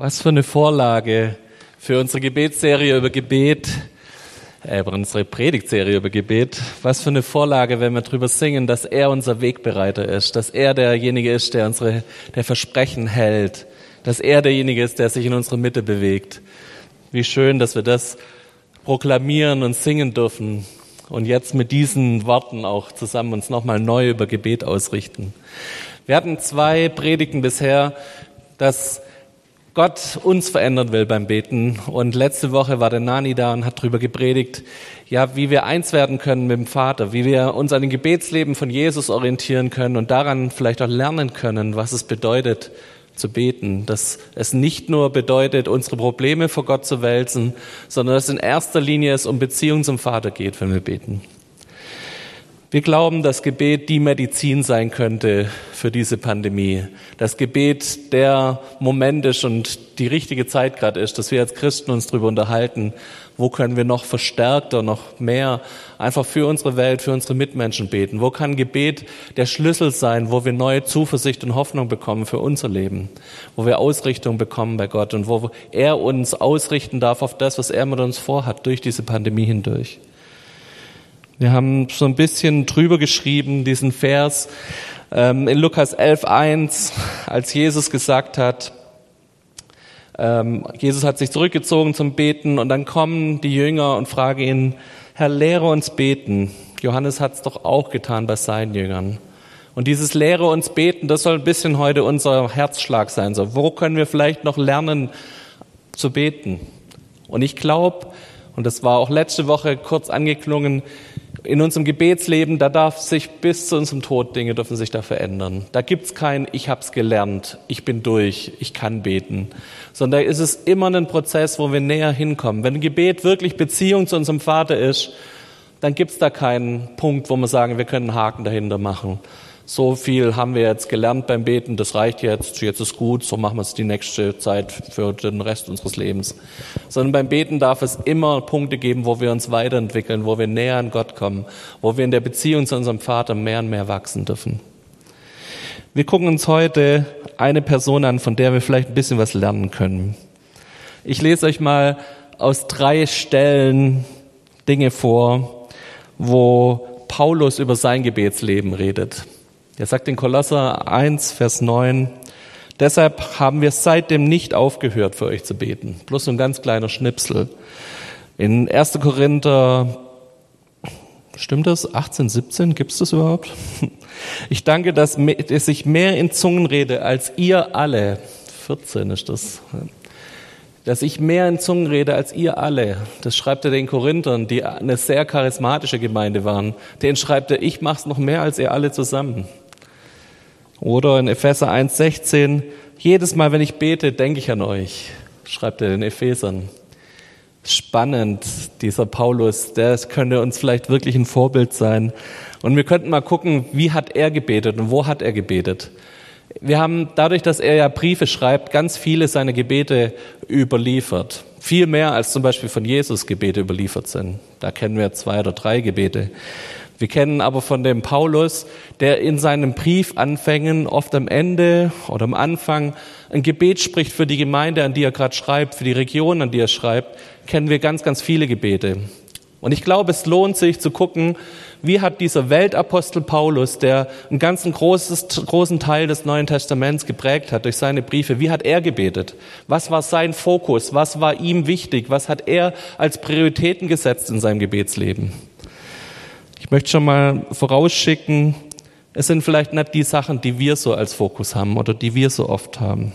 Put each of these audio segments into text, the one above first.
Was für eine Vorlage für unsere Gebetsserie über Gebet, äh, unsere Predigtserie über Gebet. Was für eine Vorlage, wenn wir drüber singen, dass er unser Wegbereiter ist, dass er derjenige ist, der unsere, der Versprechen hält, dass er derjenige ist, der sich in unserer Mitte bewegt. Wie schön, dass wir das proklamieren und singen dürfen und jetzt mit diesen Worten auch zusammen uns nochmal neu über Gebet ausrichten. Wir hatten zwei Predigten bisher, dass Gott uns verändern will beim Beten. Und letzte Woche war der Nani da und hat darüber gepredigt, ja, wie wir eins werden können mit dem Vater, wie wir uns an dem Gebetsleben von Jesus orientieren können und daran vielleicht auch lernen können, was es bedeutet zu beten, dass es nicht nur bedeutet, unsere Probleme vor Gott zu wälzen, sondern dass in erster Linie es um Beziehung zum Vater geht, wenn wir beten. Wir glauben, dass Gebet die Medizin sein könnte für diese Pandemie. Das Gebet der Moment ist und die richtige Zeit gerade ist, dass wir als Christen uns darüber unterhalten, wo können wir noch verstärkter, noch mehr einfach für unsere Welt, für unsere Mitmenschen beten. Wo kann Gebet der Schlüssel sein, wo wir neue Zuversicht und Hoffnung bekommen für unser Leben, wo wir Ausrichtung bekommen bei Gott und wo er uns ausrichten darf auf das, was er mit uns vorhat durch diese Pandemie hindurch. Wir haben so ein bisschen drüber geschrieben, diesen Vers ähm, in Lukas 11.1, als Jesus gesagt hat, ähm, Jesus hat sich zurückgezogen zum Beten und dann kommen die Jünger und fragen ihn, Herr, lehre uns beten. Johannes hat es doch auch getan bei seinen Jüngern. Und dieses Lehre uns beten, das soll ein bisschen heute unser Herzschlag sein. So, wo können wir vielleicht noch lernen zu beten? Und ich glaube, und das war auch letzte Woche kurz angeklungen, in unserem Gebetsleben, da darf sich bis zu unserem Tod Dinge dürfen sich da verändern. Da gibt's kein Ich hab's gelernt, ich bin durch, ich kann beten, sondern da ist es immer ein Prozess, wo wir näher hinkommen. Wenn ein Gebet wirklich Beziehung zu unserem Vater ist, dann gibt's da keinen Punkt, wo wir sagen, wir können einen Haken dahinter machen, so viel haben wir jetzt gelernt beim Beten, das reicht jetzt, jetzt ist gut, so machen wir es die nächste Zeit für den Rest unseres Lebens. Sondern beim Beten darf es immer Punkte geben, wo wir uns weiterentwickeln, wo wir näher an Gott kommen, wo wir in der Beziehung zu unserem Vater mehr und mehr wachsen dürfen. Wir gucken uns heute eine Person an, von der wir vielleicht ein bisschen was lernen können. Ich lese euch mal aus drei Stellen Dinge vor, wo Paulus über sein Gebetsleben redet. Er sagt in Kolosser 1, Vers 9, deshalb haben wir seitdem nicht aufgehört, für euch zu beten. Bloß so ein ganz kleiner Schnipsel. In 1. Korinther, stimmt das? 18, 17, gibt es das überhaupt? Ich danke, dass ich mehr in Zungen rede als ihr alle. 14 ist das. Dass ich mehr in Zungen rede als ihr alle. Das schreibt er den Korinthern, die eine sehr charismatische Gemeinde waren. Den schreibt er, ich mach's noch mehr als ihr alle zusammen. Oder in Epheser 1,16, jedes Mal, wenn ich bete, denke ich an euch, schreibt er den Ephesern. Spannend, dieser Paulus, der könnte uns vielleicht wirklich ein Vorbild sein. Und wir könnten mal gucken, wie hat er gebetet und wo hat er gebetet. Wir haben dadurch, dass er ja Briefe schreibt, ganz viele seiner Gebete überliefert. Viel mehr als zum Beispiel von Jesus Gebete überliefert sind. Da kennen wir zwei oder drei Gebete. Wir kennen aber von dem Paulus, der in seinen Briefanfängen oft am Ende oder am Anfang ein Gebet spricht für die Gemeinde, an die er gerade schreibt, für die Region, an die er schreibt, kennen wir ganz, ganz viele Gebete. Und ich glaube, es lohnt sich zu gucken, wie hat dieser Weltapostel Paulus, der einen ganzen großes, großen Teil des Neuen Testaments geprägt hat durch seine Briefe, wie hat er gebetet? Was war sein Fokus? Was war ihm wichtig? Was hat er als Prioritäten gesetzt in seinem Gebetsleben? Ich möchte schon mal vorausschicken, es sind vielleicht nicht die Sachen, die wir so als Fokus haben oder die wir so oft haben.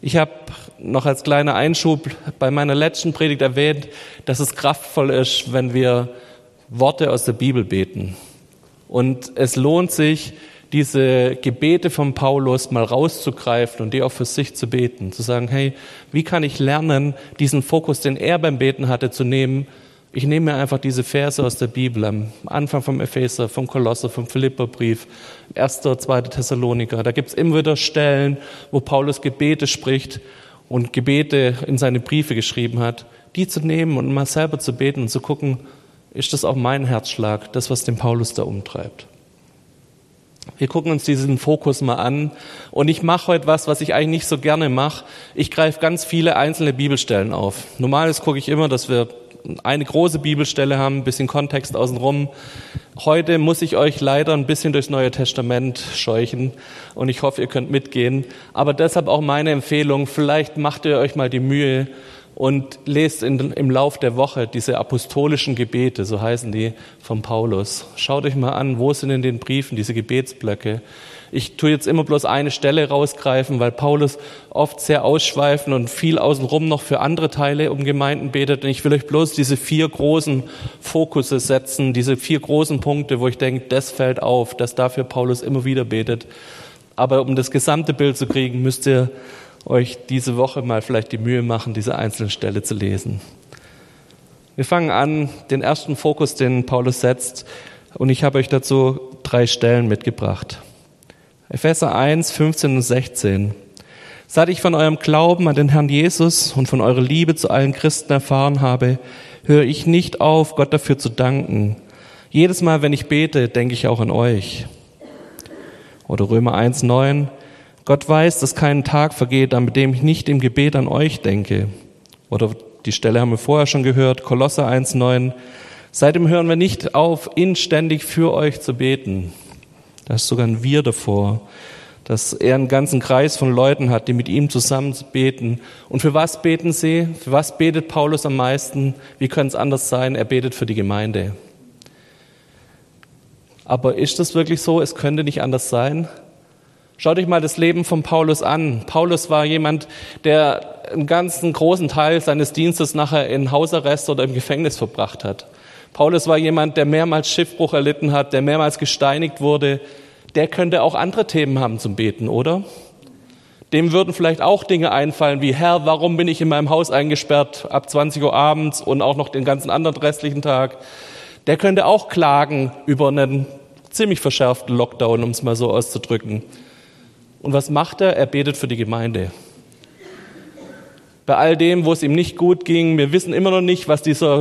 Ich habe noch als kleiner Einschub bei meiner letzten Predigt erwähnt, dass es kraftvoll ist, wenn wir Worte aus der Bibel beten. Und es lohnt sich, diese Gebete von Paulus mal rauszugreifen und die auch für sich zu beten. Zu sagen, hey, wie kann ich lernen, diesen Fokus, den er beim Beten hatte, zu nehmen ich nehme mir einfach diese Verse aus der Bibel, am Anfang vom Epheser, vom Kolosser, vom Philipperbrief, 1., 2. Thessaloniker. Da gibt es immer wieder Stellen, wo Paulus Gebete spricht und Gebete in seine Briefe geschrieben hat, die zu nehmen und mal selber zu beten und zu gucken, ist das auch mein Herzschlag, das, was den Paulus da umtreibt. Wir gucken uns diesen Fokus mal an. Und ich mache heute was, was ich eigentlich nicht so gerne mache. Ich greife ganz viele einzelne Bibelstellen auf. Normales gucke ich immer, dass wir eine große Bibelstelle haben, ein bisschen Kontext außenrum. Heute muss ich euch leider ein bisschen durchs Neue Testament scheuchen und ich hoffe, ihr könnt mitgehen. Aber deshalb auch meine Empfehlung, vielleicht macht ihr euch mal die Mühe und lest in, im Lauf der Woche diese apostolischen Gebete, so heißen die von Paulus. Schaut euch mal an, wo sind in den Briefen diese Gebetsblöcke? Ich tue jetzt immer bloß eine Stelle rausgreifen, weil Paulus oft sehr ausschweifen und viel außenrum noch für andere Teile um Gemeinden betet. Und ich will euch bloß diese vier großen Fokusse setzen, diese vier großen Punkte, wo ich denke, das fällt auf, dass dafür Paulus immer wieder betet. Aber um das gesamte Bild zu kriegen, müsst ihr euch diese Woche mal vielleicht die Mühe machen, diese einzelne Stelle zu lesen. Wir fangen an, den ersten Fokus, den Paulus setzt, und ich habe euch dazu drei Stellen mitgebracht. Epheser 1, 15 und 16. Seit ich von eurem Glauben an den Herrn Jesus und von eurer Liebe zu allen Christen erfahren habe, höre ich nicht auf, Gott dafür zu danken. Jedes Mal, wenn ich bete, denke ich auch an euch. Oder Römer 1, 9. Gott weiß, dass kein Tag vergeht, an dem ich nicht im Gebet an euch denke. Oder die Stelle haben wir vorher schon gehört, Kolosser 1, 9. Seitdem hören wir nicht auf, inständig für euch zu beten. Da ist sogar ein Wir davor, dass er einen ganzen Kreis von Leuten hat, die mit ihm zusammen beten. Und für was beten sie? Für was betet Paulus am meisten? Wie könnte es anders sein? Er betet für die Gemeinde. Aber ist das wirklich so? Es könnte nicht anders sein. Schaut euch mal das Leben von Paulus an. Paulus war jemand, der einen ganzen großen Teil seines Dienstes nachher in Hausarrest oder im Gefängnis verbracht hat. Paulus war jemand, der mehrmals Schiffbruch erlitten hat, der mehrmals gesteinigt wurde. Der könnte auch andere Themen haben zum Beten, oder? Dem würden vielleicht auch Dinge einfallen wie, Herr, warum bin ich in meinem Haus eingesperrt ab 20 Uhr abends und auch noch den ganzen anderen restlichen Tag? Der könnte auch klagen über einen ziemlich verschärften Lockdown, um es mal so auszudrücken. Und was macht er? Er betet für die Gemeinde bei all dem, wo es ihm nicht gut ging. Wir wissen immer noch nicht, was dieser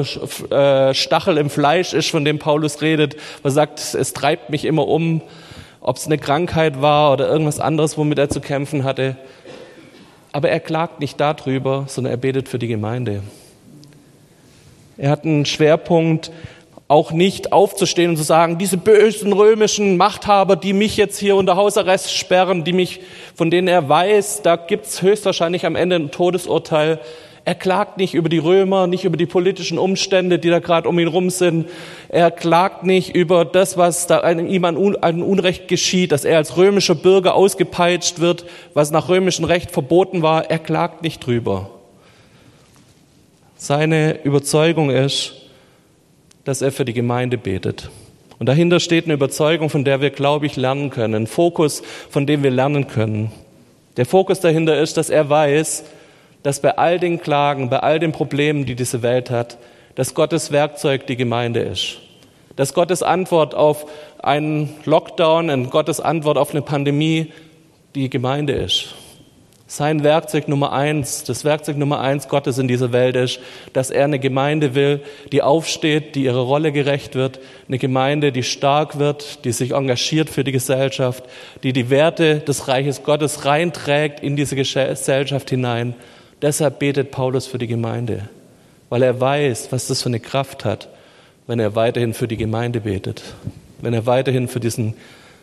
äh, Stachel im Fleisch ist, von dem Paulus redet. Er sagt, es treibt mich immer um, ob es eine Krankheit war oder irgendwas anderes, womit er zu kämpfen hatte. Aber er klagt nicht darüber, sondern er betet für die Gemeinde. Er hat einen Schwerpunkt auch nicht aufzustehen und zu sagen, diese bösen römischen Machthaber, die mich jetzt hier unter Hausarrest sperren, die mich, von denen er weiß, da gibt's höchstwahrscheinlich am Ende ein Todesurteil. Er klagt nicht über die Römer, nicht über die politischen Umstände, die da gerade um ihn rum sind. Er klagt nicht über das, was da ihm an Unrecht geschieht, dass er als römischer Bürger ausgepeitscht wird, was nach römischem Recht verboten war. Er klagt nicht drüber. Seine Überzeugung ist, dass er für die Gemeinde betet. Und dahinter steht eine Überzeugung, von der wir, glaube ich, lernen können, ein Fokus, von dem wir lernen können. Der Fokus dahinter ist, dass er weiß, dass bei all den Klagen, bei all den Problemen, die diese Welt hat, dass Gottes Werkzeug die Gemeinde ist. Dass Gottes Antwort auf einen Lockdown, Gottes Antwort auf eine Pandemie die Gemeinde ist. Sein Werkzeug Nummer eins, das Werkzeug Nummer eins Gottes in dieser Welt ist, dass er eine Gemeinde will, die aufsteht, die ihrer Rolle gerecht wird, eine Gemeinde, die stark wird, die sich engagiert für die Gesellschaft, die die Werte des Reiches Gottes reinträgt in diese Gesellschaft hinein. Deshalb betet Paulus für die Gemeinde, weil er weiß, was das für eine Kraft hat, wenn er weiterhin für die Gemeinde betet, wenn er weiterhin für diesen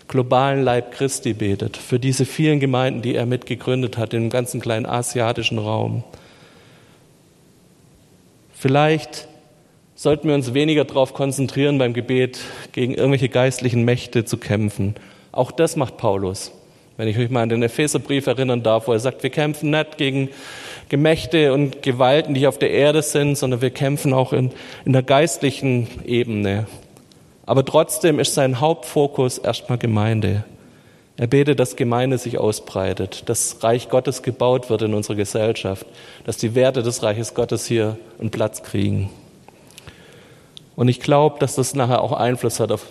globalen Leib Christi betet, für diese vielen Gemeinden, die er mitgegründet hat im ganzen kleinen asiatischen Raum. Vielleicht sollten wir uns weniger darauf konzentrieren, beim Gebet gegen irgendwelche geistlichen Mächte zu kämpfen. Auch das macht Paulus. Wenn ich euch mal an den Epheserbrief erinnern darf, wo er sagt, wir kämpfen nicht gegen Gemächte und Gewalten, die auf der Erde sind, sondern wir kämpfen auch in, in der geistlichen Ebene. Aber trotzdem ist sein Hauptfokus erstmal Gemeinde. Er betet, dass Gemeinde sich ausbreitet, dass Reich Gottes gebaut wird in unserer Gesellschaft, dass die Werte des Reiches Gottes hier einen Platz kriegen. Und ich glaube, dass das nachher auch Einfluss hat auf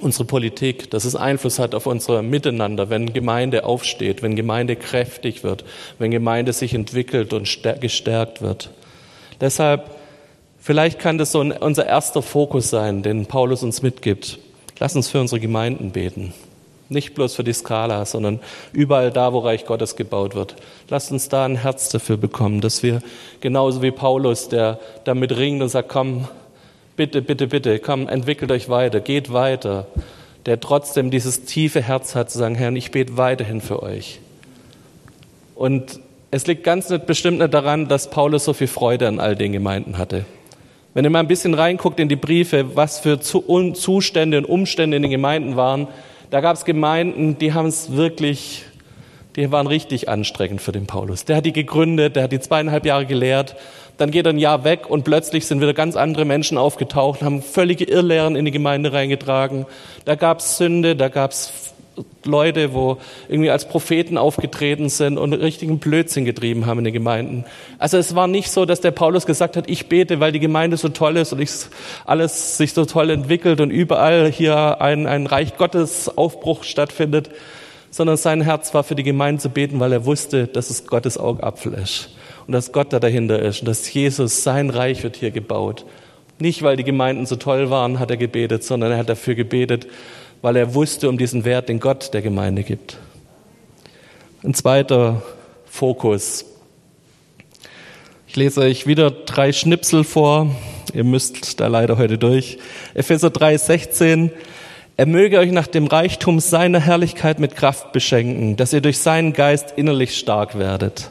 unsere Politik, dass es Einfluss hat auf unser Miteinander, wenn Gemeinde aufsteht, wenn Gemeinde kräftig wird, wenn Gemeinde sich entwickelt und gestärkt wird. Deshalb Vielleicht kann das so unser erster Fokus sein, den Paulus uns mitgibt. Lass uns für unsere Gemeinden beten. Nicht bloß für die Skala, sondern überall da, wo Reich Gottes gebaut wird. Lasst uns da ein Herz dafür bekommen, dass wir genauso wie Paulus, der damit ringt und sagt, komm, bitte, bitte, bitte, komm, entwickelt euch weiter, geht weiter, der trotzdem dieses tiefe Herz hat zu sagen, Herr, ich bete weiterhin für euch. Und es liegt ganz bestimmt nicht daran, dass Paulus so viel Freude an all den Gemeinden hatte. Wenn ihr mal ein bisschen reinguckt in die Briefe, was für Zustände und Umstände in den Gemeinden waren, da gab es Gemeinden, die haben es wirklich, die waren richtig anstrengend für den Paulus. Der hat die gegründet, der hat die zweieinhalb Jahre gelehrt, dann geht er ein Jahr weg und plötzlich sind wieder ganz andere Menschen aufgetaucht, haben völlige Irrlehren in die Gemeinde reingetragen. Da gab es Sünde, da gab es Leute, wo irgendwie als Propheten aufgetreten sind und richtigen Blödsinn getrieben haben in den Gemeinden. Also es war nicht so, dass der Paulus gesagt hat, ich bete, weil die Gemeinde so toll ist und ich, alles sich so toll entwickelt und überall hier ein, ein Reich Gottes Aufbruch stattfindet, sondern sein Herz war für die Gemeinde zu beten, weil er wusste, dass es Gottes Augapfel ist und dass Gott da dahinter ist und dass Jesus, sein Reich wird hier gebaut. Nicht, weil die Gemeinden so toll waren, hat er gebetet, sondern er hat dafür gebetet, weil er wusste um diesen Wert, den Gott der Gemeinde gibt. Ein zweiter Fokus. Ich lese euch wieder drei Schnipsel vor. Ihr müsst da leider heute durch. Epheser 3, 16. Er möge euch nach dem Reichtum seiner Herrlichkeit mit Kraft beschenken, dass ihr durch seinen Geist innerlich stark werdet.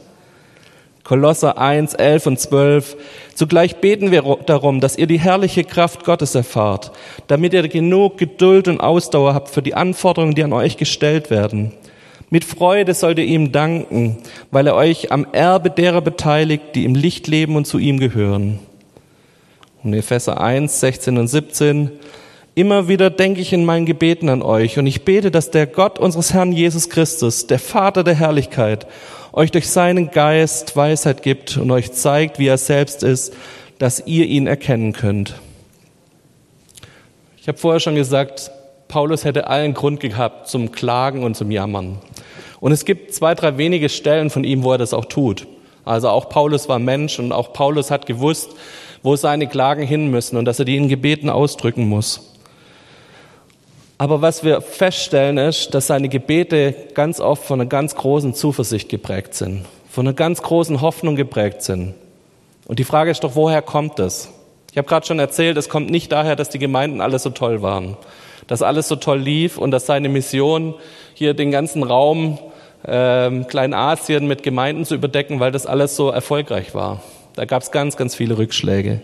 Kolosser 1, 11 und 12. Zugleich beten wir darum, dass ihr die herrliche Kraft Gottes erfahrt, damit ihr genug Geduld und Ausdauer habt für die Anforderungen, die an euch gestellt werden. Mit Freude sollt ihr ihm danken, weil er euch am Erbe derer beteiligt, die im Licht leben und zu ihm gehören. Und Epheser 1, 16 und 17. Immer wieder denke ich in meinen Gebeten an euch und ich bete, dass der Gott unseres Herrn Jesus Christus, der Vater der Herrlichkeit, euch durch seinen Geist Weisheit gibt und euch zeigt, wie er selbst ist, dass ihr ihn erkennen könnt. Ich habe vorher schon gesagt, Paulus hätte allen Grund gehabt zum Klagen und zum Jammern. Und es gibt zwei, drei wenige Stellen von ihm, wo er das auch tut. Also auch Paulus war Mensch und auch Paulus hat gewusst, wo seine Klagen hin müssen und dass er die in Gebeten ausdrücken muss. Aber was wir feststellen ist, dass seine Gebete ganz oft von einer ganz großen Zuversicht geprägt sind, von einer ganz großen Hoffnung geprägt sind. Und die Frage ist doch, woher kommt das? Ich habe gerade schon erzählt, es kommt nicht daher, dass die Gemeinden alle so toll waren, dass alles so toll lief und dass seine Mission hier den ganzen Raum ähm, Kleinasien mit Gemeinden zu überdecken, weil das alles so erfolgreich war. Da gab es ganz, ganz viele Rückschläge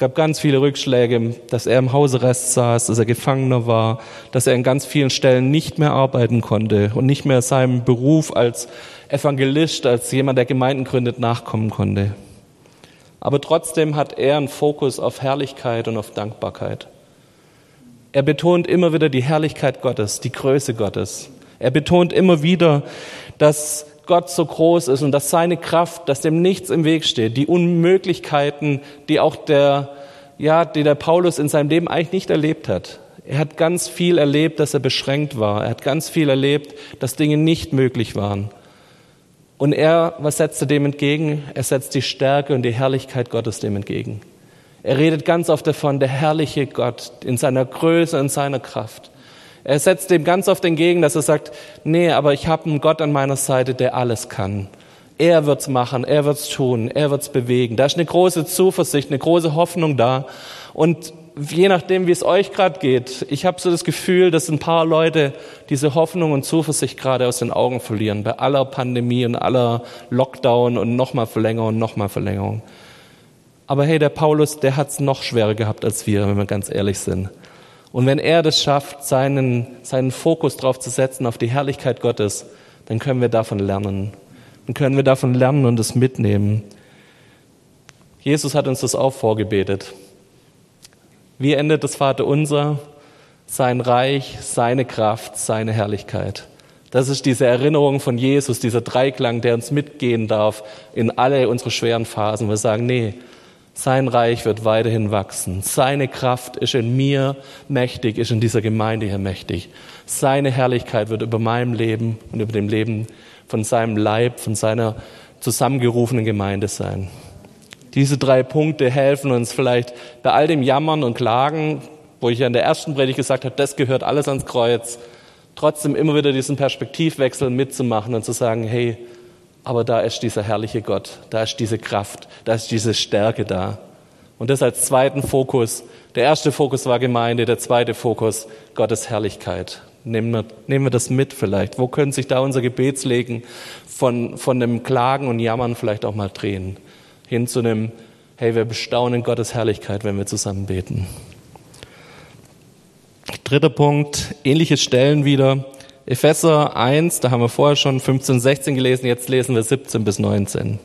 gab ganz viele Rückschläge, dass er im Hausarrest saß, dass er Gefangener war, dass er in ganz vielen Stellen nicht mehr arbeiten konnte und nicht mehr seinem Beruf als Evangelist, als jemand, der Gemeinden gründet, nachkommen konnte. Aber trotzdem hat er einen Fokus auf Herrlichkeit und auf Dankbarkeit. Er betont immer wieder die Herrlichkeit Gottes, die Größe Gottes. Er betont immer wieder, dass Gott so groß ist und dass seine Kraft, dass dem nichts im Weg steht, die Unmöglichkeiten, die auch der, ja, die der Paulus in seinem Leben eigentlich nicht erlebt hat. Er hat ganz viel erlebt, dass er beschränkt war. Er hat ganz viel erlebt, dass Dinge nicht möglich waren. Und er, was setzt er dem entgegen? Er setzt die Stärke und die Herrlichkeit Gottes dem entgegen. Er redet ganz oft davon, der herrliche Gott in seiner Größe und seiner Kraft. Er setzt dem ganz oft entgegen, dass er sagt, nee, aber ich habe einen Gott an meiner Seite, der alles kann. Er wird's machen, er wird's tun, er wird's bewegen. Da ist eine große Zuversicht, eine große Hoffnung da. Und je nachdem, wie es euch gerade geht, ich habe so das Gefühl, dass ein paar Leute diese Hoffnung und Zuversicht gerade aus den Augen verlieren, bei aller Pandemie und aller Lockdown und nochmal Verlängerung nochmal Verlängerung. Aber hey, der Paulus, der hat's noch schwerer gehabt als wir, wenn wir ganz ehrlich sind. Und wenn er das schafft, seinen, seinen Fokus darauf zu setzen, auf die Herrlichkeit Gottes, dann können wir davon lernen. Dann können wir davon lernen und es mitnehmen. Jesus hat uns das auch vorgebetet. Wie endet das Vater unser? Sein Reich, seine Kraft, seine Herrlichkeit. Das ist diese Erinnerung von Jesus, dieser Dreiklang, der uns mitgehen darf in alle unsere schweren Phasen. Wir sagen, nee, sein Reich wird weiterhin wachsen. Seine Kraft ist in mir mächtig, ist in dieser Gemeinde hier mächtig. Seine Herrlichkeit wird über meinem Leben und über dem Leben von seinem Leib, von seiner zusammengerufenen Gemeinde sein. Diese drei Punkte helfen uns vielleicht bei all dem Jammern und Klagen, wo ich ja in der ersten Predigt gesagt habe, das gehört alles ans Kreuz. trotzdem immer wieder diesen Perspektivwechsel mitzumachen und zu sagen, hey, aber da ist dieser herrliche Gott, da ist diese Kraft, da ist diese Stärke da. Und das als zweiten Fokus. Der erste Fokus war Gemeinde, der zweite Fokus Gottes Herrlichkeit. Nehmen wir, nehmen wir das mit vielleicht. Wo können sich da unser Gebetslegen von, von dem Klagen und Jammern vielleicht auch mal drehen? Hin zu einem, hey, wir bestaunen Gottes Herrlichkeit, wenn wir zusammen beten. Dritter Punkt, ähnliche Stellen wieder. Epheser 1, da haben wir vorher schon 15, 16 gelesen, jetzt lesen wir 17 bis 19.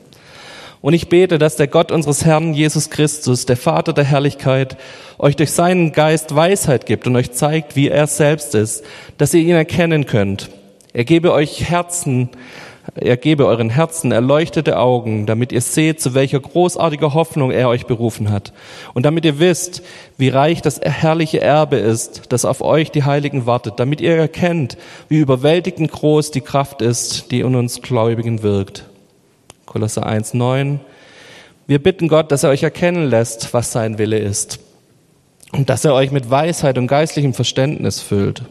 Und ich bete, dass der Gott unseres Herrn Jesus Christus, der Vater der Herrlichkeit, euch durch seinen Geist Weisheit gibt und euch zeigt, wie er selbst ist, dass ihr ihn erkennen könnt. Er gebe euch Herzen, er gebe euren Herzen erleuchtete Augen, damit ihr seht, zu welcher großartiger Hoffnung er euch berufen hat. Und damit ihr wisst, wie reich das herrliche Erbe ist, das auf euch die Heiligen wartet, damit ihr erkennt, wie überwältigend groß die Kraft ist, die in uns Gläubigen wirkt. Kolosser 1,9. Wir bitten Gott, dass er euch erkennen lässt, was sein Wille ist. Und dass er euch mit Weisheit und geistlichem Verständnis füllt.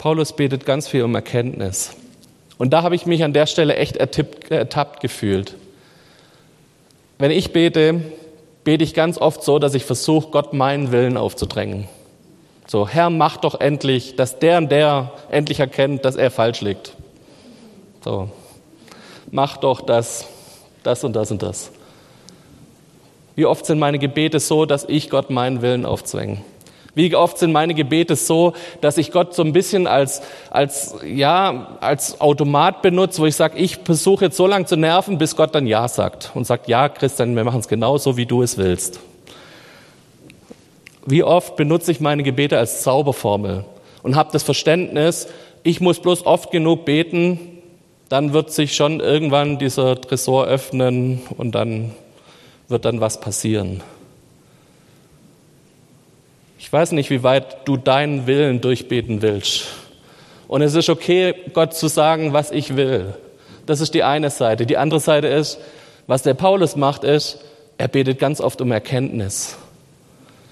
Paulus betet ganz viel um Erkenntnis. Und da habe ich mich an der Stelle echt ertippt, ertappt gefühlt. Wenn ich bete, bete ich ganz oft so, dass ich versuche, Gott meinen Willen aufzudrängen. So, Herr, mach doch endlich, dass der und der endlich erkennt, dass er falsch liegt. So, mach doch das, das und das und das. Wie oft sind meine Gebete so, dass ich Gott meinen Willen aufzwänge? Wie oft sind meine Gebete so, dass ich Gott so ein bisschen als, als, ja, als Automat benutze, wo ich sage, ich versuche jetzt so lange zu nerven, bis Gott dann Ja sagt und sagt, ja, Christian, wir machen es genau so, wie du es willst. Wie oft benutze ich meine Gebete als Zauberformel und habe das Verständnis, ich muss bloß oft genug beten, dann wird sich schon irgendwann dieser Tresor öffnen und dann wird dann was passieren. Ich weiß nicht, wie weit du deinen Willen durchbeten willst. Und es ist okay, Gott zu sagen, was ich will. Das ist die eine Seite. Die andere Seite ist, was der Paulus macht, ist, er betet ganz oft um Erkenntnis.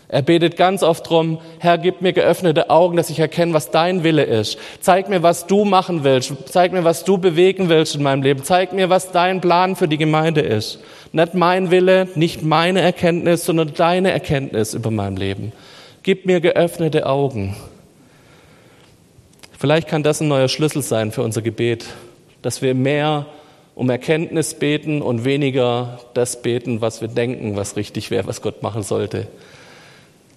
Er betet ganz oft darum, Herr, gib mir geöffnete Augen, dass ich erkenne, was dein Wille ist. Zeig mir, was du machen willst. Zeig mir, was du bewegen willst in meinem Leben. Zeig mir, was dein Plan für die Gemeinde ist. Nicht mein Wille, nicht meine Erkenntnis, sondern deine Erkenntnis über mein Leben. Gib mir geöffnete Augen. Vielleicht kann das ein neuer Schlüssel sein für unser Gebet, dass wir mehr um Erkenntnis beten und weniger das beten, was wir denken, was richtig wäre, was Gott machen sollte.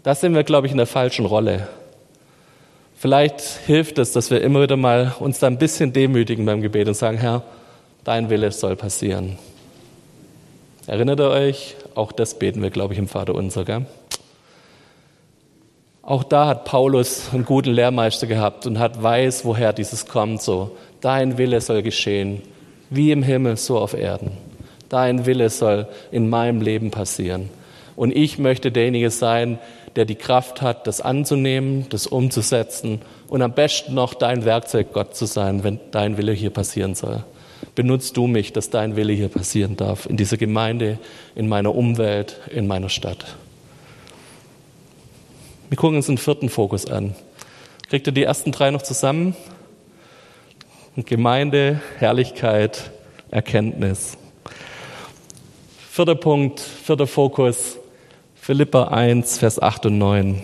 Da sind wir, glaube ich, in der falschen Rolle. Vielleicht hilft es, dass wir immer wieder mal uns da ein bisschen demütigen beim Gebet und sagen, Herr, dein Wille soll passieren. Erinnert ihr euch? Auch das beten wir, glaube ich, im Vater unser. Gell? Auch da hat Paulus einen guten Lehrmeister gehabt und hat weiß, woher dieses kommt. So, dein Wille soll geschehen, wie im Himmel, so auf Erden. Dein Wille soll in meinem Leben passieren. Und ich möchte derjenige sein, der die Kraft hat, das anzunehmen, das umzusetzen und am besten noch dein Werkzeug Gott zu sein, wenn dein Wille hier passieren soll. Benutzt du mich, dass dein Wille hier passieren darf, in dieser Gemeinde, in meiner Umwelt, in meiner Stadt. Wir gucken uns den vierten Fokus an. Kriegt ihr die ersten drei noch zusammen? Gemeinde, Herrlichkeit, Erkenntnis. Vierter Punkt, vierter Fokus, Philippa 1, Vers 8 und 9.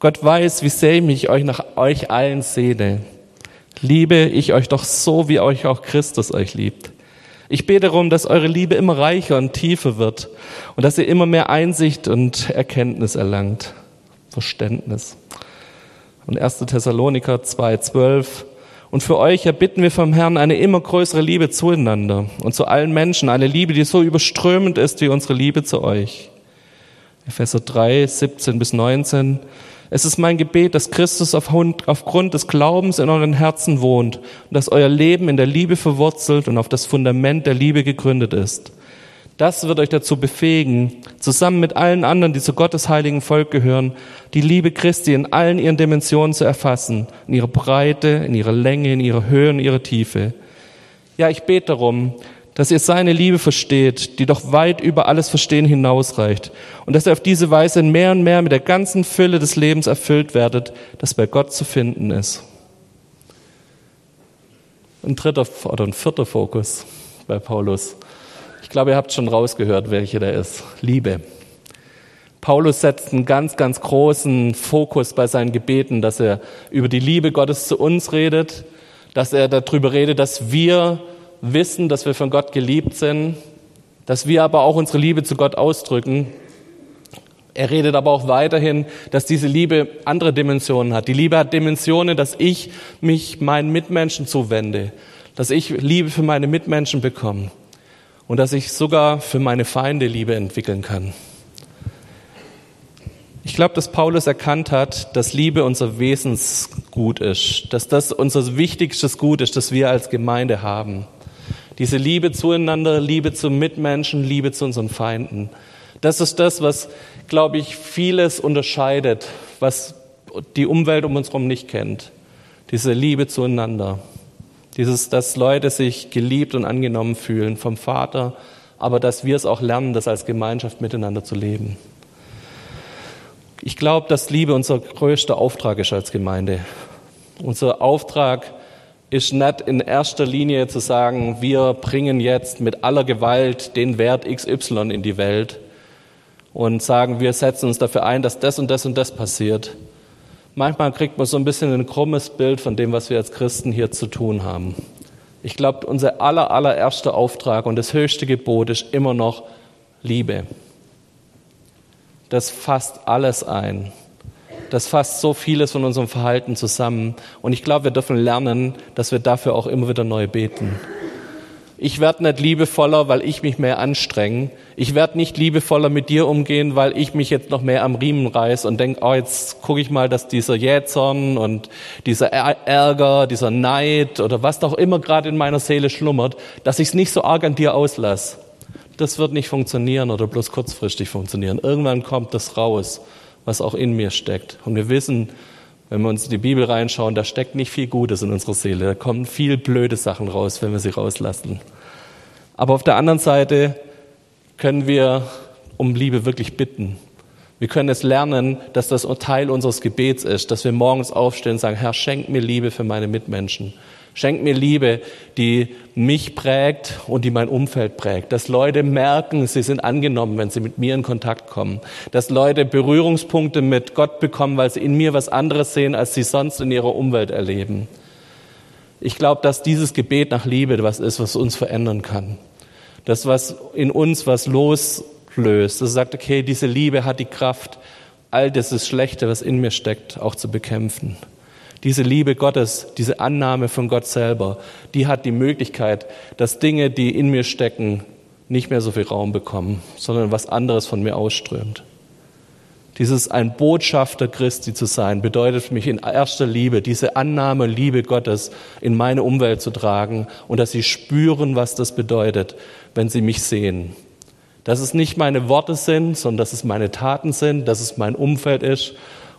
Gott weiß, wie sehr ich mich euch nach euch allen sehne. Liebe ich euch doch so, wie euch auch Christus euch liebt. Ich bete darum, dass eure Liebe immer reicher und tiefer wird und dass ihr immer mehr Einsicht und Erkenntnis erlangt. Verständnis. Und 1. Thessaloniker 2,12. Und für euch erbitten wir vom Herrn eine immer größere Liebe zueinander und zu allen Menschen, eine Liebe, die so überströmend ist wie unsere Liebe zu euch. Epheser 3, 17 bis 19. Es ist mein Gebet, dass Christus aufgrund des Glaubens in euren Herzen wohnt und dass euer Leben in der Liebe verwurzelt und auf das Fundament der Liebe gegründet ist. Das wird euch dazu befähigen, zusammen mit allen anderen, die zu Gottes heiligen Volk gehören, die Liebe Christi in allen ihren Dimensionen zu erfassen, in ihrer Breite, in ihrer Länge, in ihrer Höhe, in ihrer Tiefe. Ja, ich bete darum, dass ihr seine Liebe versteht, die doch weit über alles Verstehen hinausreicht, und dass ihr auf diese Weise mehr und mehr mit der ganzen Fülle des Lebens erfüllt werdet, das bei Gott zu finden ist. Ein dritter oder ein vierter Fokus bei Paulus. Ich glaube, ihr habt schon rausgehört, welcher der ist. Liebe. Paulus setzt einen ganz, ganz großen Fokus bei seinen Gebeten, dass er über die Liebe Gottes zu uns redet, dass er darüber redet, dass wir wissen, dass wir von Gott geliebt sind, dass wir aber auch unsere Liebe zu Gott ausdrücken. Er redet aber auch weiterhin, dass diese Liebe andere Dimensionen hat. Die Liebe hat Dimensionen, dass ich mich meinen Mitmenschen zuwende, dass ich Liebe für meine Mitmenschen bekomme und dass ich sogar für meine Feinde Liebe entwickeln kann. Ich glaube, dass Paulus erkannt hat, dass Liebe unser Wesensgut ist, dass das unser wichtigstes Gut ist, das wir als Gemeinde haben. Diese Liebe zueinander, Liebe zu Mitmenschen, Liebe zu unseren Feinden. Das ist das, was, glaube ich, vieles unterscheidet, was die Umwelt um uns herum nicht kennt. Diese Liebe zueinander. Dieses, dass Leute sich geliebt und angenommen fühlen vom Vater, aber dass wir es auch lernen, das als Gemeinschaft miteinander zu leben. Ich glaube, dass Liebe unser größter Auftrag ist als Gemeinde. Unser Auftrag ist nicht in erster Linie zu sagen, wir bringen jetzt mit aller Gewalt den Wert XY in die Welt und sagen, wir setzen uns dafür ein, dass das und das und das passiert. Manchmal kriegt man so ein bisschen ein krummes Bild von dem, was wir als Christen hier zu tun haben. Ich glaube, unser aller, allererster Auftrag und das höchste Gebot ist immer noch Liebe. Das fasst alles ein das fasst so vieles von unserem Verhalten zusammen. Und ich glaube, wir dürfen lernen, dass wir dafür auch immer wieder neu beten. Ich werde nicht liebevoller, weil ich mich mehr anstrenge. Ich werde nicht liebevoller mit dir umgehen, weil ich mich jetzt noch mehr am Riemen reiß und denke, oh, jetzt gucke ich mal, dass dieser Jähzorn und dieser Ärger, dieser Neid oder was auch immer gerade in meiner Seele schlummert, dass ich es nicht so arg an dir auslasse. Das wird nicht funktionieren oder bloß kurzfristig funktionieren. Irgendwann kommt das raus was auch in mir steckt. Und wir wissen, wenn wir uns in die Bibel reinschauen, da steckt nicht viel Gutes in unserer Seele. Da kommen viel blöde Sachen raus, wenn wir sie rauslassen. Aber auf der anderen Seite können wir um Liebe wirklich bitten. Wir können es lernen, dass das Teil unseres Gebets ist, dass wir morgens aufstehen und sagen, Herr, schenk mir Liebe für meine Mitmenschen. Schenk mir Liebe, die mich prägt und die mein Umfeld prägt. Dass Leute merken, sie sind angenommen, wenn sie mit mir in Kontakt kommen. Dass Leute Berührungspunkte mit Gott bekommen, weil sie in mir was anderes sehen, als sie sonst in ihrer Umwelt erleben. Ich glaube, dass dieses Gebet nach Liebe was ist, was uns verändern kann. Das, was in uns was loslöst. Das sagt, okay, diese Liebe hat die Kraft, all das Schlechte, was in mir steckt, auch zu bekämpfen. Diese Liebe Gottes, diese Annahme von Gott selber, die hat die Möglichkeit, dass Dinge, die in mir stecken, nicht mehr so viel Raum bekommen, sondern was anderes von mir ausströmt. Dieses ein Botschafter Christi zu sein, bedeutet für mich in erster Liebe, diese Annahme, Liebe Gottes in meine Umwelt zu tragen und dass sie spüren, was das bedeutet, wenn sie mich sehen. Dass es nicht meine Worte sind, sondern dass es meine Taten sind, dass es mein Umfeld ist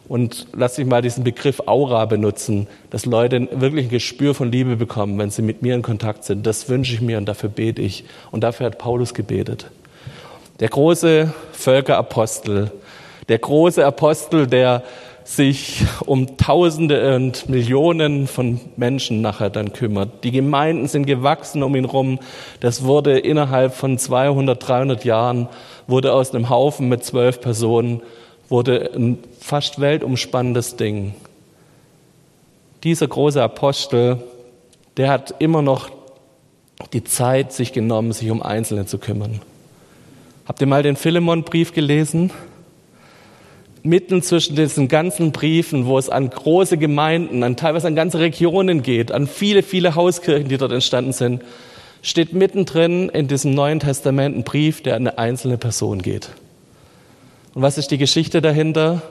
und lass mich mal diesen Begriff Aura benutzen, dass Leute wirklich ein Gespür von Liebe bekommen, wenn sie mit mir in Kontakt sind. Das wünsche ich mir und dafür bete ich. Und dafür hat Paulus gebetet. Der große Völkerapostel, der große Apostel, der sich um Tausende und Millionen von Menschen nachher dann kümmert. Die Gemeinden sind gewachsen um ihn rum. Das wurde innerhalb von 200, 300 Jahren, wurde aus einem Haufen mit zwölf Personen wurde ein fast weltumspannendes Ding. Dieser große Apostel, der hat immer noch die Zeit sich genommen, sich um Einzelne zu kümmern. Habt ihr mal den Philemon-Brief gelesen? Mitten zwischen diesen ganzen Briefen, wo es an große Gemeinden, an teilweise an ganze Regionen geht, an viele, viele Hauskirchen, die dort entstanden sind, steht mittendrin in diesem Neuen Testament ein Brief, der an eine einzelne Person geht. Und was ist die Geschichte dahinter?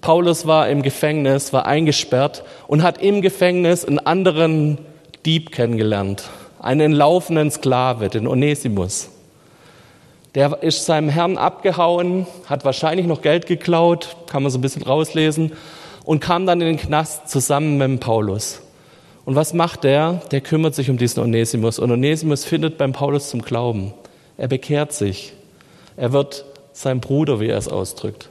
Paulus war im Gefängnis, war eingesperrt und hat im Gefängnis einen anderen Dieb kennengelernt, einen laufenden Sklave, den Onesimus. Der ist seinem Herrn abgehauen, hat wahrscheinlich noch Geld geklaut, kann man so ein bisschen rauslesen, und kam dann in den Knast zusammen mit Paulus. Und was macht der? Der kümmert sich um diesen Onesimus. Und Onesimus findet beim Paulus zum Glauben. Er bekehrt sich. Er wird sein Bruder, wie er es ausdrückt.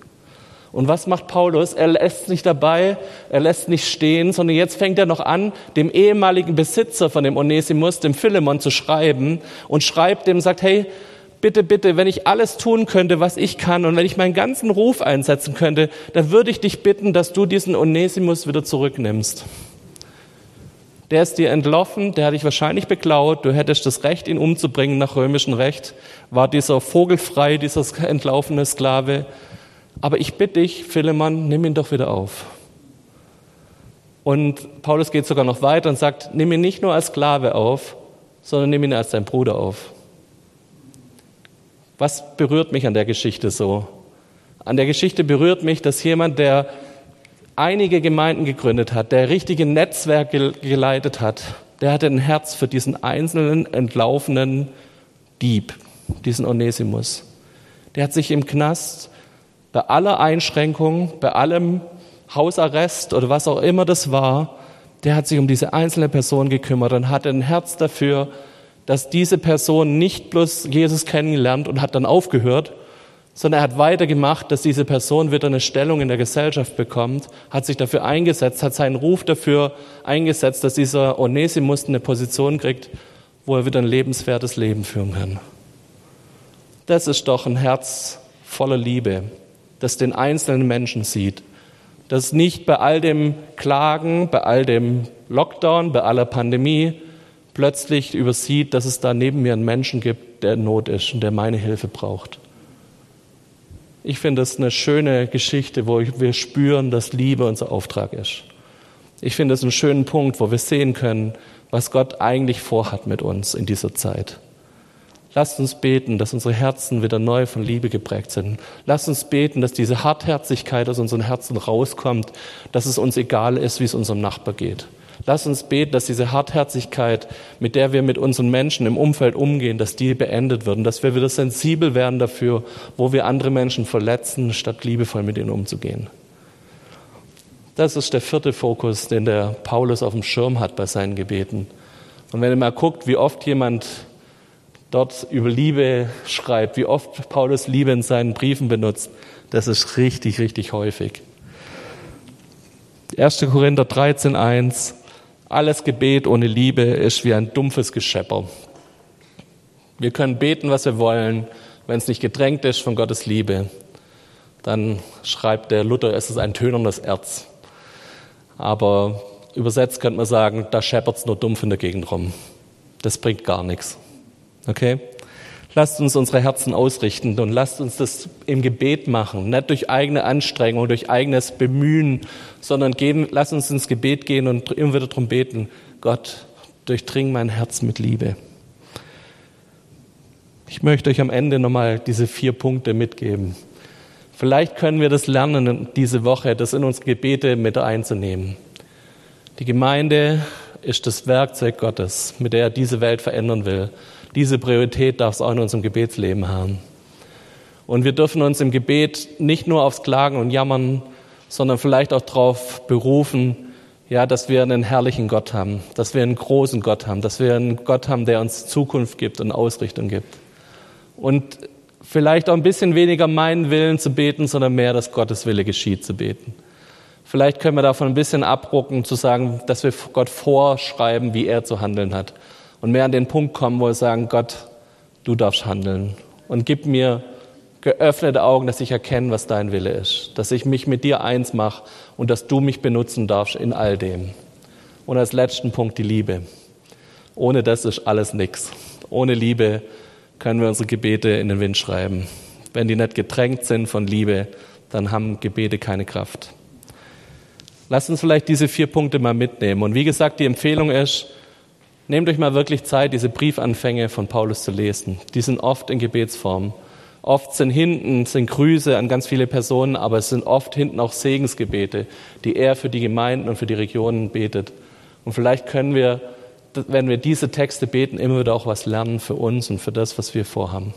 Und was macht Paulus? Er lässt nicht dabei, er lässt nicht stehen, sondern jetzt fängt er noch an, dem ehemaligen Besitzer von dem Onesimus, dem Philemon, zu schreiben und schreibt dem, sagt, hey, bitte, bitte, wenn ich alles tun könnte, was ich kann und wenn ich meinen ganzen Ruf einsetzen könnte, dann würde ich dich bitten, dass du diesen Onesimus wieder zurücknimmst. Der ist dir entlaufen, der hat dich wahrscheinlich beklaut, du hättest das Recht, ihn umzubringen nach römischem Recht, war dieser vogelfrei, dieser entlaufene Sklave. Aber ich bitte dich, Philemon, nimm ihn doch wieder auf. Und Paulus geht sogar noch weiter und sagt, nimm ihn nicht nur als Sklave auf, sondern nimm ihn als dein Bruder auf. Was berührt mich an der Geschichte so? An der Geschichte berührt mich, dass jemand, der einige Gemeinden gegründet hat, der richtige Netzwerke geleitet hat, der hatte ein Herz für diesen einzelnen entlaufenen Dieb, diesen Onesimus. Der hat sich im Knast bei aller Einschränkung, bei allem Hausarrest oder was auch immer das war, der hat sich um diese einzelne Person gekümmert und hatte ein Herz dafür, dass diese Person nicht bloß Jesus kennengelernt und hat dann aufgehört, sondern er hat weitergemacht, dass diese Person wieder eine Stellung in der Gesellschaft bekommt, hat sich dafür eingesetzt, hat seinen Ruf dafür eingesetzt, dass dieser Onesimus eine Position kriegt, wo er wieder ein lebenswertes Leben führen kann. Das ist doch ein Herz voller Liebe, das den einzelnen Menschen sieht, das nicht bei all dem Klagen, bei all dem Lockdown, bei aller Pandemie plötzlich übersieht, dass es da neben mir einen Menschen gibt, der in Not ist und der meine Hilfe braucht. Ich finde es eine schöne Geschichte, wo wir spüren, dass Liebe unser Auftrag ist. Ich finde es einen schönen Punkt, wo wir sehen können, was Gott eigentlich vorhat mit uns in dieser Zeit. Lasst uns beten, dass unsere Herzen wieder neu von Liebe geprägt sind. Lasst uns beten, dass diese Hartherzigkeit aus unseren Herzen rauskommt, dass es uns egal ist, wie es unserem Nachbar geht. Lass uns beten, dass diese Hartherzigkeit, mit der wir mit unseren Menschen im Umfeld umgehen, dass die beendet wird und dass wir wieder sensibel werden dafür, wo wir andere Menschen verletzen, statt liebevoll mit ihnen umzugehen. Das ist der vierte Fokus, den der Paulus auf dem Schirm hat bei seinen Gebeten. Und wenn ihr mal guckt, wie oft jemand dort über Liebe schreibt, wie oft Paulus Liebe in seinen Briefen benutzt, das ist richtig, richtig häufig. 1. Korinther 13, 1. Alles Gebet ohne Liebe ist wie ein dumpfes Geschepper. Wir können beten, was wir wollen, wenn es nicht gedrängt ist von Gottes Liebe. Dann schreibt der Luther, es ist ein tönerndes Erz. Aber übersetzt könnte man sagen, da scheppert es nur dumpf in der Gegend rum. Das bringt gar nichts. Okay? Lasst uns unsere Herzen ausrichten und lasst uns das im Gebet machen, nicht durch eigene Anstrengung, durch eigenes Bemühen, sondern gehen, lasst uns ins Gebet gehen und immer wieder darum beten, Gott, durchdring mein Herz mit Liebe. Ich möchte euch am Ende nochmal diese vier Punkte mitgeben. Vielleicht können wir das lernen diese Woche, das in unsere Gebete mit einzunehmen. Die Gemeinde ist das Werkzeug Gottes, mit der er diese Welt verändern will. Diese Priorität darf es auch in unserem Gebetsleben haben. Und wir dürfen uns im Gebet nicht nur aufs Klagen und Jammern, sondern vielleicht auch darauf berufen, ja, dass wir einen herrlichen Gott haben, dass wir einen großen Gott haben, dass wir einen Gott haben, der uns Zukunft gibt und Ausrichtung gibt. Und vielleicht auch ein bisschen weniger meinen Willen zu beten, sondern mehr, dass Gottes Wille geschieht zu beten. Vielleicht können wir davon ein bisschen abrucken, zu sagen, dass wir Gott vorschreiben, wie er zu handeln hat und mehr an den Punkt kommen, wo wir sagen, Gott, du darfst handeln und gib mir geöffnete Augen, dass ich erkenne, was dein Wille ist, dass ich mich mit dir eins mache und dass du mich benutzen darfst in all dem. Und als letzten Punkt die Liebe. Ohne das ist alles nichts. Ohne Liebe können wir unsere Gebete in den Wind schreiben. Wenn die nicht getränkt sind von Liebe, dann haben Gebete keine Kraft. Lasst uns vielleicht diese vier Punkte mal mitnehmen. Und wie gesagt, die Empfehlung ist, Nehmt euch mal wirklich Zeit, diese Briefanfänge von Paulus zu lesen. Die sind oft in Gebetsform. Oft sind hinten sind Grüße an ganz viele Personen, aber es sind oft hinten auch Segensgebete, die er für die Gemeinden und für die Regionen betet. Und vielleicht können wir, wenn wir diese Texte beten, immer wieder auch was lernen für uns und für das, was wir vorhaben.